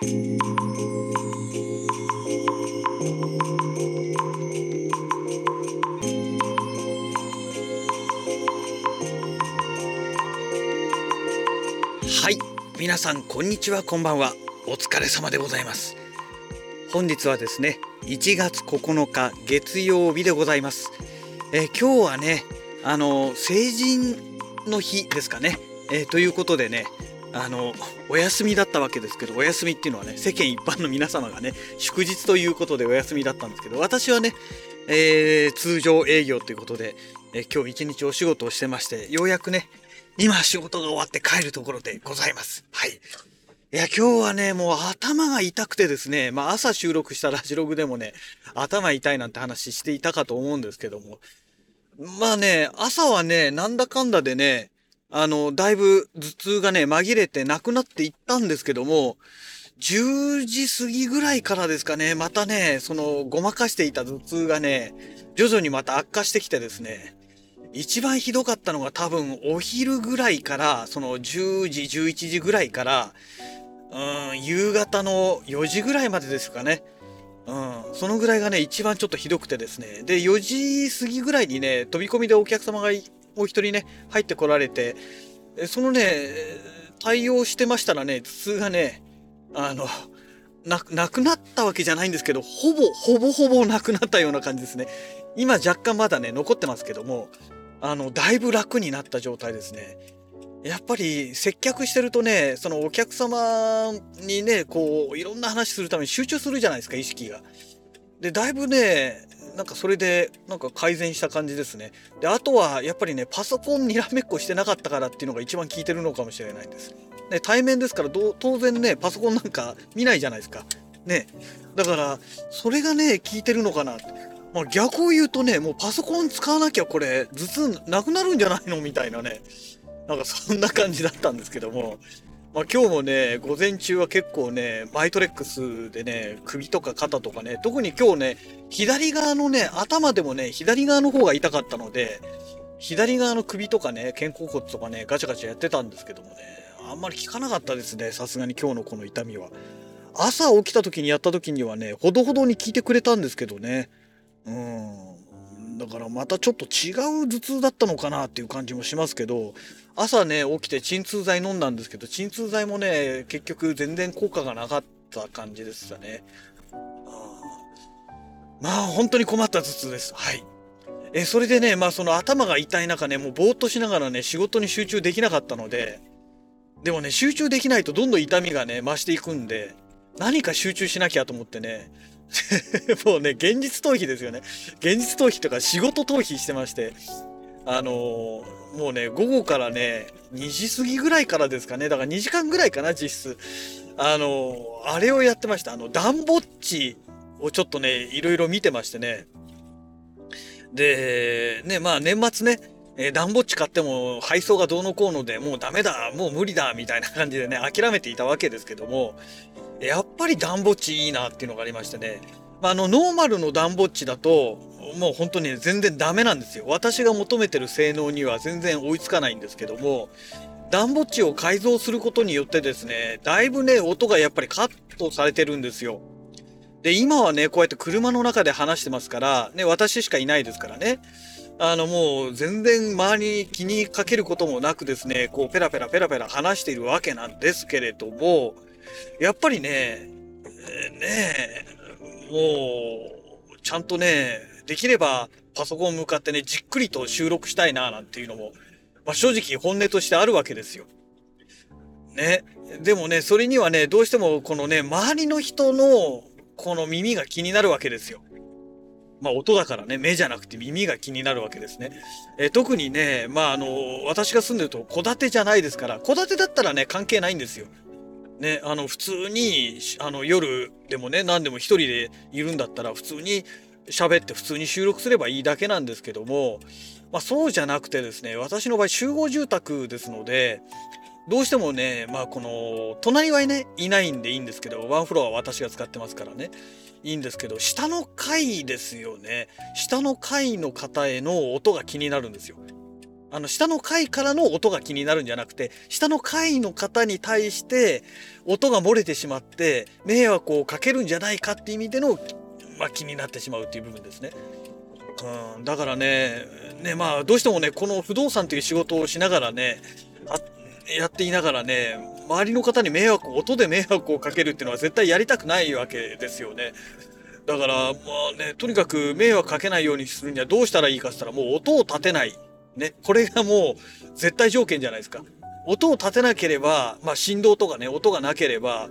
はい皆さんこんにちはこんばんは。お疲れ様でございます。本日はですね1月9日月曜日でございます。えー今日はねあの成人の日ですかね、えーということでねあのお休みだったわけですけどお休みっていうのはね世間一般の皆様がね祝日ということでお休みだったんですけど私はね、えー通常営業ということで、えー今日一日お仕事をしてましてようやくね今仕事が終わって帰るところでございます。はい。いや、今日はね、もう頭が痛くてですね、まあ朝収録したラジログでもね、頭痛いなんて話していたかと思うんですけども、まあね、朝はね、なんだかんだでね、あの、だいぶ頭痛がね、紛れてなくなっていったんですけども、10時過ぎぐらいからですかね、またね、その、ごまかしていた頭痛がね、徐々にまた悪化してきてですね、一番ひどかったのが多分お昼ぐらいから、その10時、11時ぐらいから、うん、夕方の4時ぐらいまでですかね。うん、そのぐらいがね、一番ちょっとひどくてですね。で、4時過ぎぐらいにね、飛び込みでお客様がお一人ね、入ってこられて、そのね、対応してましたらね、頭痛がね、あの、ななくなったわけじゃないんですけど、ほぼ、ほぼほぼなくなったような感じですね。今若干まだね、残ってますけども、あの、だいぶ楽になった状態ですね。やっぱり接客してるとね、そのお客様にね、こう、いろんな話するために集中するじゃないですか、意識が。で、だいぶね、なんかそれで、なんか改善した感じですね。で、あとは、やっぱりね、パソコンにらめっこしてなかったからっていうのが一番効いてるのかもしれないです。ね、対面ですからど、当然ね、パソコンなんか見ないじゃないですか。ね。だから、それがね、効いてるのかな。まあ、逆を言うとね、もうパソコン使わなきゃこれ、頭痛なくなるんじゃないの？みたいなね。なんかそんな感じだったんですけども。まあ、今日もね、午前中は結構ね、マイトレックスでね、首とか肩とかね、特に今日ね、左側のね、頭でもね、左側の方が痛かったので、左側の首とかね、肩甲骨とかね、ガチャガチャやってたんですけどもね、あんまり効かなかったですね、さすがに今日のこの痛みは。朝起きた時にやった時にはね、ほどほどに効いてくれたんですけどね。うん。だからまたちょっと違う頭痛だったのかなっていう感じもしますけど、朝ね、起きて鎮痛剤飲んだんですけど、鎮痛剤もね、結局全然効果がなかった感じでしたね。まあ、本当に困った頭痛です。はい。え、それでね、まあその頭が痛い中ね、もうぼーっとしながらね、仕事に集中できなかったので、でもね、集中できないとどんどん痛みがね、増していくんで、何か集中しなきゃと思ってね、もうね、現実逃避ですよね。現実逃避とか仕事逃避してまして、あのーもうね、午後からね、2時過ぎぐらいからですかね、だから2時間ぐらいかな、実質。あのーあれをやってました。あの、ダンボッチをちょっとね、いろいろ見てましてね。で、ね、まあ年末ね、えー、ダンボッチ買っても配送がどうのこうのでもうダメだ、もう無理だ、みたいな感じでね、諦めていたわけですけども、やっぱりダンボッチいいなっていうのがありましてね。まあ、の、ノーマルのダンボッチだと、もう本当に全然ダメなんですよ。私が求めてる性能には全然追いつかないんですけども、ダンボッチを改造することによってですね、だいぶね、音がやっぱりカットされてるんですよ。で、今はね、こうやって車の中で話してますから、ね、私しかいないですからね。あの、もう全然周りに気にかけることもなくですね、こうペラペラペラペラ話しているわけなんですけれども、やっぱりね、ね、もう、ちゃんとね、できればパソコン向かってね、じっくりと収録したいな、なんていうのも、まあ、正直本音としてあるわけですよ。ね。でもね、それにはね、どうしてもこのね、周りの人のこの耳が気になるわけですよ。まあ音だからね、目じゃなくて耳が気になるわけですね。え特にね、まああの、私が住んでると戸建てじゃないですから、戸建てだったらね、関係ないんですよ。ね、あの、普通に、あの、夜でもね、何でも一人でいるんだったら、普通に喋って普通に収録すればいいだけなんですけども、まあそうじゃなくてですね、私の場合集合住宅ですので、どうしてもね、まあこの、隣はね、いないんでいいんですけど、ワンフロアは私が使ってますからね、いいんですけど、下の階ですよね。下の階の方への音が気になるんですよ。あの、下の階からの音が気になるんじゃなくて、下の階の方に対して音が漏れてしまって、迷惑をかけるんじゃないかっていう意味での、まあ、気になってしまうっていう部分ですね。うん、だからね、ね、まあ、どうしてもね、この不動産という仕事をしながらね、やっていながらね、周りの方に迷惑、音で迷惑をかけるっていうのは絶対やりたくないわけですよね。だから、まあね、とにかく迷惑かけないようにするにはどうしたらいいかって言ったら、もう音を立てない。ね、これがもう絶対条件じゃないですか。音を立てなければ、まあ振動とかね、音がなければ、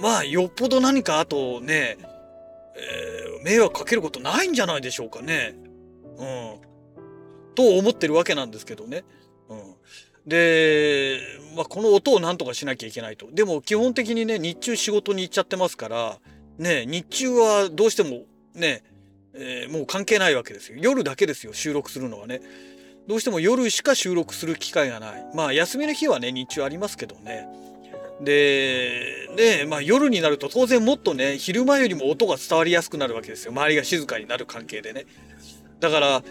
まあよっぽど何かあとね、えー、迷惑かけることないんじゃないでしょうかね。うん。と思ってるわけなんですけどね。うん。で、まあ、この音をなんとかしなきゃいけないと。でも基本的にね、日中仕事に行っちゃってますから、ね、日中はどうしてもね、えー、もう関係ないわけですよ。夜だけですよ、収録するのはね。どうしても夜しか収録する機会がない。まあ休みの日はね、日中ありますけどね。で、ね、まあ夜になると当然もっとね、昼間よりも音が伝わりやすくなるわけですよ。周りが静かになる関係でね。だから、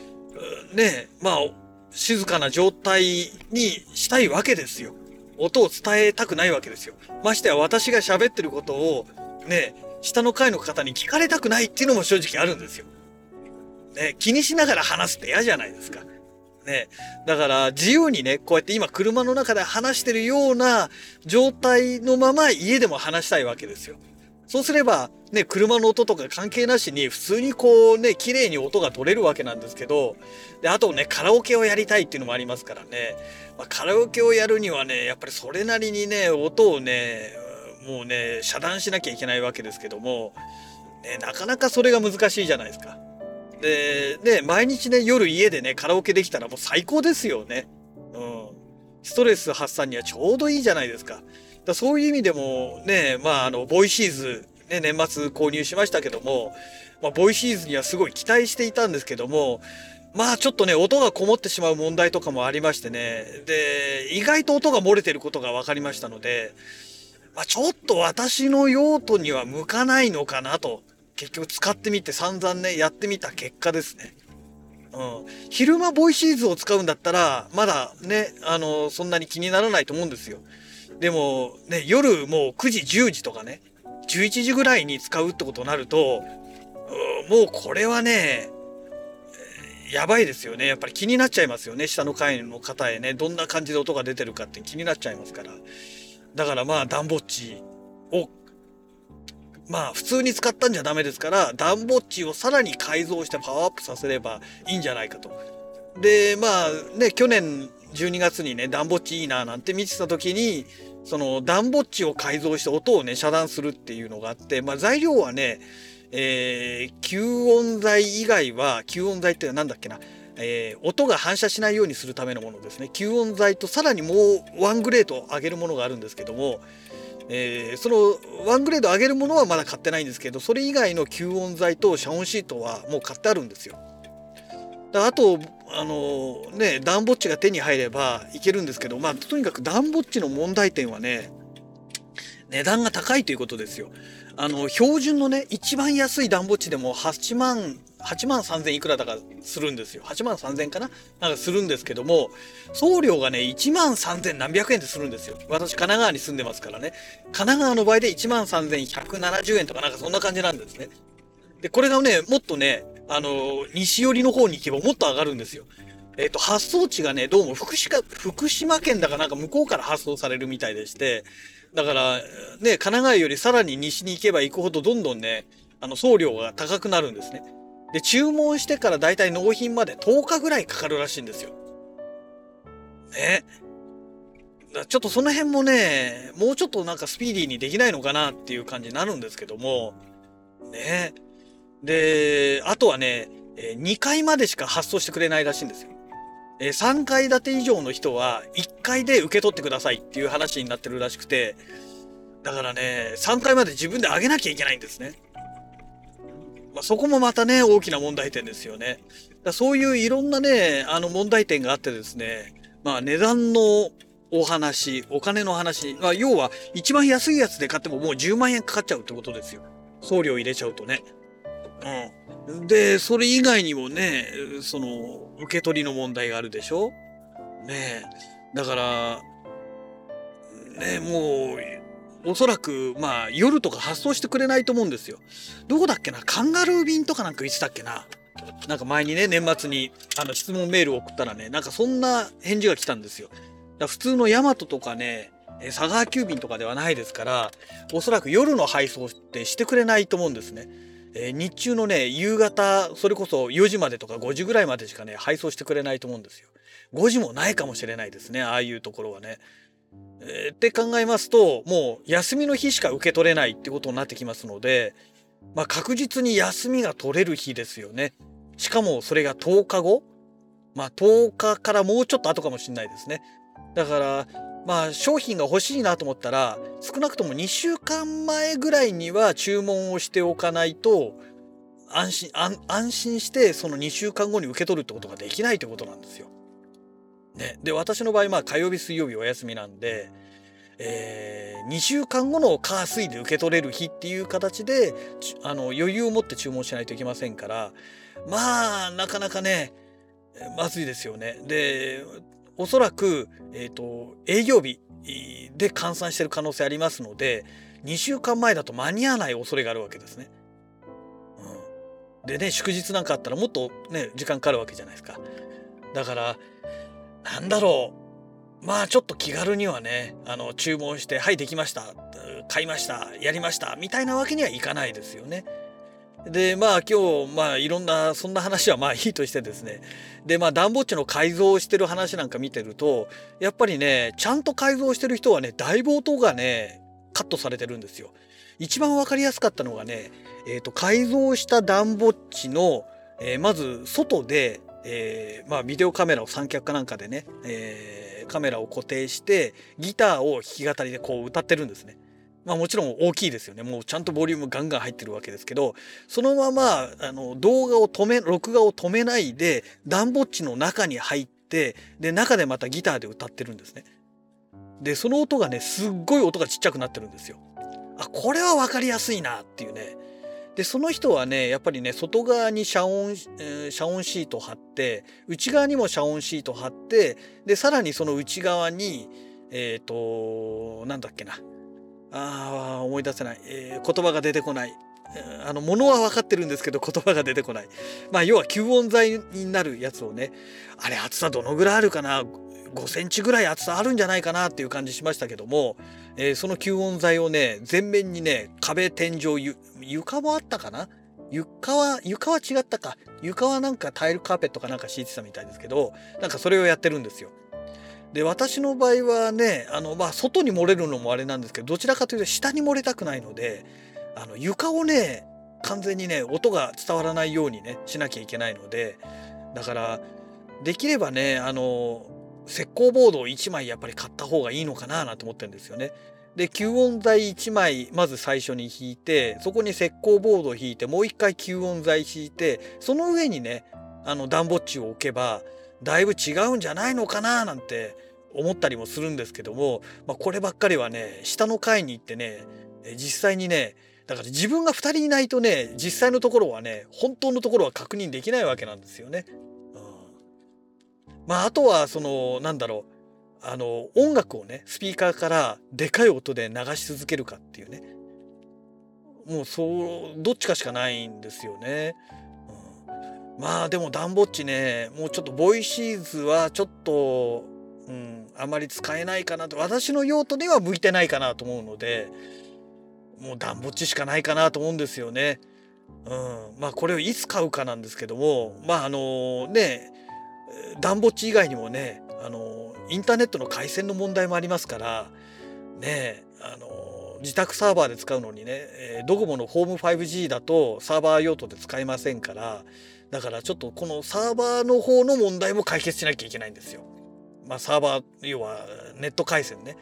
ね、まあ、静かな状態にしたいわけですよ。音を伝えたくないわけですよ。ましてや私が喋ってることを、ね、下の階の方に聞かれたくないっていうのも正直あるんですよ。ね、気にしながら話すって嫌じゃないですか。ね。だから自由にね、こうやって今車の中で話してるような状態のまま家でも話したいわけですよ。そうすれば、ね、車の音とか関係なしに普通にこうね、綺麗に音が取れるわけなんですけど、で、あとね、カラオケをやりたいっていうのもありますからね、まあ、カラオケをやるにはね、やっぱりそれなりにね、音をね、もうね、遮断しなきゃいけないわけですけども、ね、なかなかそれが難しいじゃないですか。で、ね、毎日ね、夜家でね、カラオケできたらもう最高ですよね。うん。ストレス発散にはちょうどいいじゃないですか。だそういう意味でもね、まあ、あの、ボイシーズ、ね、年末購入しましたけども、まあ、ボイシーズにはすごい期待していたんですけども、まあちょっとね、音がこもってしまう問題とかもありましてね、で、意外と音が漏れてることが分かりましたので、まあ、ちょっと私の用途には向かないのかなと、結局使ってみて散々ね、やってみた結果ですね。うん。昼間ボイシーズを使うんだったら、まだね、あの、そんなに気にならないと思うんですよ。でも、ね、夜もう9時、10時とかね、11時ぐらいに使うってことになると、もうこれはね、やばいですよね。やっぱり気になっちゃいますよね。下の階の方へね、どんな感じで音が出てるかって気になっちゃいますから。だからまあ、ダンボッチを、まあ、普通に使ったんじゃダメですから、ダンボッチをさらに改造してパワーアップさせればいいんじゃないかと。で、まあね、去年12月にね、ダンボッチいいななんて見てた時に、そのダンボッチを改造して音をね、遮断するっていうのがあって、まあ材料はね、えー、吸音材以外は、吸音材って何だっけな、えー、音が反射しないようにするためのものですね。吸音材とさらにもうワングレード上げるものがあるんですけども、えー、そのワングレード上げるものはまだ買ってないんですけど、それ以外の吸音材と遮音シートはもう買ってあるんですよ。あと、あのね、ダンボッチが手に入ればいけるんですけど、まあ、とにかくダンボッチの問題点はね、値段が高いということですよ。あの、標準のね、一番安いダンボッチでも8万、8万3000いくらだかするんですよ。8万3000かな？なんかするんですけども、送料がね、1万3000何百円でするんですよ。私、神奈川に住んでますからね。神奈川の場合で1万3170円とかなんかそんな感じなんですね。で、これがね、もっとね、あの、西寄りの方に行けばもっと上がるんですよ。えっ、と、発送地がね、どうも福島、福島県だかなんか向こうから発送されるみたいでして、だから、ね、神奈川よりさらに西に行けば行くほどどんどんね、あの、送料が高くなるんですね。で、注文してからだいたい納品まで10日ぐらいかかるらしいんですよ。ね。ちょっとその辺もね、もうちょっとなんかスピーディーにできないのかなっていう感じになるんですけども、ね。で、あとはね、2階までしか発送してくれないらしいんですよ。3階建て以上の人は1階で受け取ってくださいっていう話になってるらしくて、だからね、3階まで自分で上げなきゃいけないんですね。まあ、そこもまたね、大きな問題点ですよね。だそういういろんなね、あの問題点があってですね、まあ値段のお話、お金の話、まあ要は一番安いやつで買ってももう10万円かかっちゃうってことですよ。送料入れちゃうとね。うん。で、それ以外にもね、その、受け取りの問題があるでしょ？ねだからねもうおそらくまあ夜とか発送してくれないと思うんですよ。どこだっけな？カンガルー便とかなんか言ってたっけな？なんか前にね年末にあの質問メール送ったらねなんかそんな返事が来たんですよ。だ普通のヤマトとかね佐川急便とかではないですからおそらく夜の配送ってしてくれないと思うんですね。えー、日中のね夕方それこそ4時までとか5時ぐらいまでしかね配送してくれないと思うんですよ。5時もないかもしれないですねああいうところはね。え、って考えますともう休みの日しか受け取れないってことになってきますので、まあ、確実に休みが取れる日ですよね。しかもそれが10日後まあ10日からもうちょっと後かもしれないですね。だからまあ商品が欲しいなと思ったら少なくとも2週間前ぐらいには注文をしておかないと安心安心してその2週間後に受け取るってことができないということなんですよ。ね、で私の場合まあ火曜日水曜日お休みなんで、えー、2週間後の火水で受け取れる日っていう形であの余裕を持って注文しないといけませんからまあなかなかねまずいですよね。でおそらく、えーと、営業日で換算してる可能性ありますので2週間前だと間に合わない恐れがあるわけですね。でね祝日なんかあったらもっとね時間かかるわけじゃないですか。だからなんだろう。まあちょっと気軽にはねあの注文して「はいできました」「買いました」「やりました」みたいなわけにはいかないですよね。でまあ今日まあいろんなそんな話はまあいいとしてですね。でまあダンボッチの改造をしてる話なんか見てるとやっぱりねちゃんと改造してる人はね大冒頭がねカットされてるんですよ。一番分かりやすかったのがね、えーと、改造したダンボッチの、えー、まず外で、えー、まあ、ビデオカメラを三脚かなんかでね、えー、カメラを固定してギターを弾き語りでこう歌ってるんですね。まあもちろん大きいですよね。もうちゃんとボリュームガンガン入ってるわけですけど、そのまま、あの、動画を止め、録画を止めないで、ダンボッチの中に入って、で、中でまたギターで歌ってるんですね。で、その音がね、すっごい音がちっちゃくなってるんですよ。あ、これは分かりやすいなっていうね。で、その人はね、やっぱりね、外側に遮音、え、遮音シート貼って、内側にも遮音シート貼って、で、さらにその内側に、えっ、ー、と、なんだっけな。ああ、思い出せない、えー、言葉が出てこない。あの、物は分かってるんですけど言葉が出てこない。まあ、要は吸音材になるやつをね、あれ厚さどのぐらいあるかな？?5 センチぐらい厚さあるんじゃないかなっていう感じしましたけども、えー、その吸音材をね、全面にね、壁、天井、床もあったかな？床は、床は違ったか。床はなんかタイルカーペットかなんか敷いてたみたいですけど、なんかそれをやってるんですよ。で私の場合はねあの、まあ、外に漏れるのもあれなんですけどどちらかというと下に漏れたくないのであの床をね完全にね音が伝わらないようにねしなきゃいけないのでだからできればねあの石膏ボードを1枚やっぱり買った方がいいのかななんて思ってるんですよね。で吸音材1枚まず最初に引いてそこに石膏ボードを引いてもう一回吸音材引いてその上にねあの暖房地を置けばだいぶ違うんじゃないのかななんて思ったりもするんですけども、まあ、こればっかりはね下の階に行ってね実際にねだから自分が2人いないとね実際のところはね本当のところは確認できないわけなんですよね。まああとはそのなんだろう。あの音楽をねスピーカーからでかい音で流し続けるかっていうね。もうそうどっちかしかないんですよね。まあでもダンボッチねもうちょっとボイシーズはちょっと、うん、あまり使えないかなと。私の用途には向いてないかなと思うのでもうダンボッチしかないかなと思うんですよね。うん、まあこれをいつ買うかなんですけどもまああのねダンボッチ以外にもねあのインターネットの回線の問題もありますからねあの自宅サーバーで使うのにね、えドコモのホーム 5G だとサーバー用途で使えませんからだからちょっとこのサーバーの方の問題も解決しなきゃいけないんですよ。まあサーバー要はネット回線ね。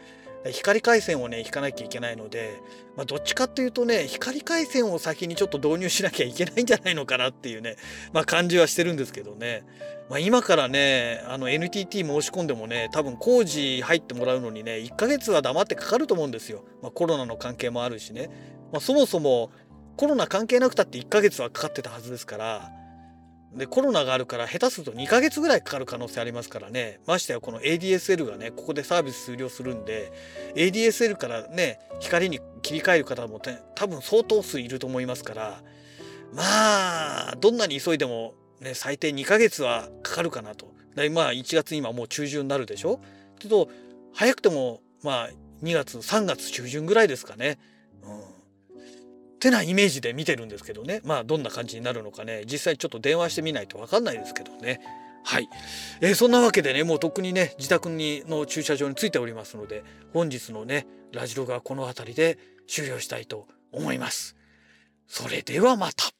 光回線をね引かなきゃいけないので、まあ、どっちかっていうとね光回線を先にちょっと導入しなきゃいけないんじゃないのかなっていうね、まあ、感じはしてるんですけどね、まあ、今からねあの NTT 申し込んでもね多分工事入ってもらうのにね1ヶ月は黙ってかかると思うんですよ、まあ、コロナの関係もあるしね、まあ、そもそもコロナ関係なくたって1ヶ月はかかってたはずですからでコロナがあるから下手すると2ヶ月ぐらいかかる可能性ありますからねましてやこの ADSL がねここでサービス終了するんで ADSL からね光に切り替える方も、ね、多分相当数いると思いますからまあどんなに急いでも、ね、最低2ヶ月はかかるかなと。まあ1月今もう中旬になるでしょ？けど早くてもまあ2月3月中旬ぐらいですかね。うんってなイメージで見てるんですけどねまあどんな感じになるのかね実際ちょっと電話してみないと分かんないですけどねはい、えー、そんなわけでねもうとっくにね自宅にの駐車場に着いておりますので本日のねラジロがこの辺りで終了したいと思います。それではまた。